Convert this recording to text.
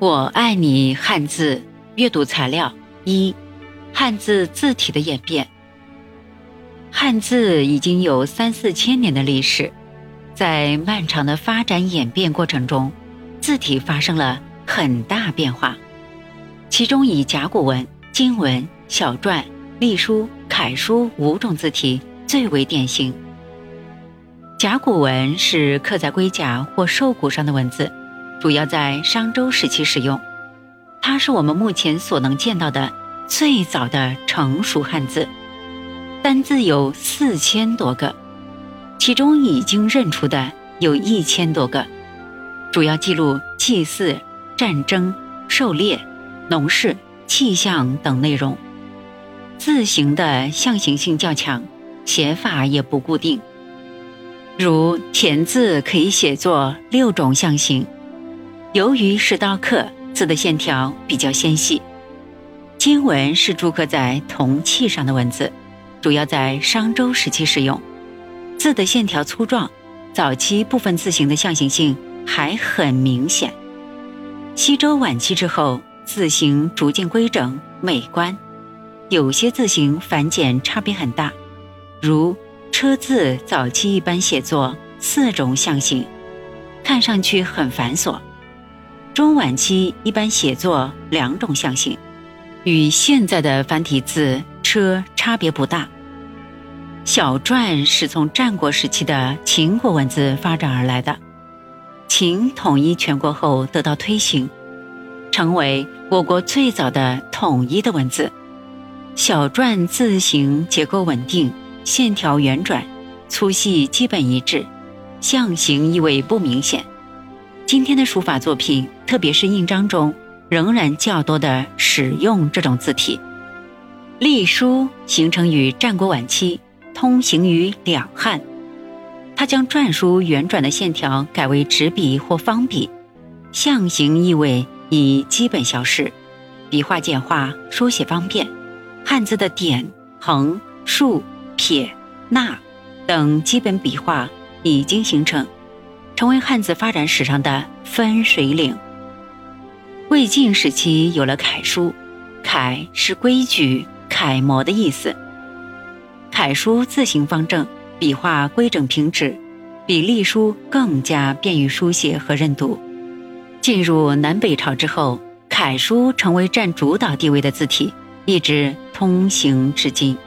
我爱你汉字阅读材料一：汉字字体的演变。汉字已经有三四千年的历史，在漫长的发展演变过程中，字体发生了很大变化。其中以甲骨文、金文、小篆、隶书、楷书五种字体最为典型。甲骨文是刻在龟甲或兽骨上的文字。主要在商周时期使用，它是我们目前所能见到的最早的成熟汉字，单字有四千多个，其中已经认出的有一千多个，主要记录祭祀、战争、狩猎、农事、气象等内容。字形的象形性较强，写法也不固定，如田字可以写作六种象形。由于是刀刻，字的线条比较纤细。金文是铸刻在铜器上的文字，主要在商周时期使用，字的线条粗壮。早期部分字形的象形性还很明显。西周晚期之后，字形逐渐规整美观，有些字形繁简差别很大，如车字早期一般写作四种象形，看上去很繁琐。中晚期一般写作两种象形，与现在的繁体字“车”差别不大。小篆是从战国时期的秦国文字发展而来的，秦统一全国后得到推行，成为我国最早的统一的文字。小篆字形结构稳定，线条圆转，粗细基本一致，象形意味不明显。今天的书法作品，特别是印章中，仍然较多的使用这种字体。隶书形成于战国晚期，通行于两汉。它将篆书圆转的线条改为直笔或方笔，象形意味已基本消失，笔画简化，书写方便。汉字的点、横、竖、撇、捺等基本笔画已经形成。成为汉字发展史上的分水岭。魏晋时期有了楷书，楷是规矩、楷模的意思。楷书字形方正，笔画规整平直，比隶书更加便于书写和认读。进入南北朝之后，楷书成为占主导地位的字体，一直通行至今。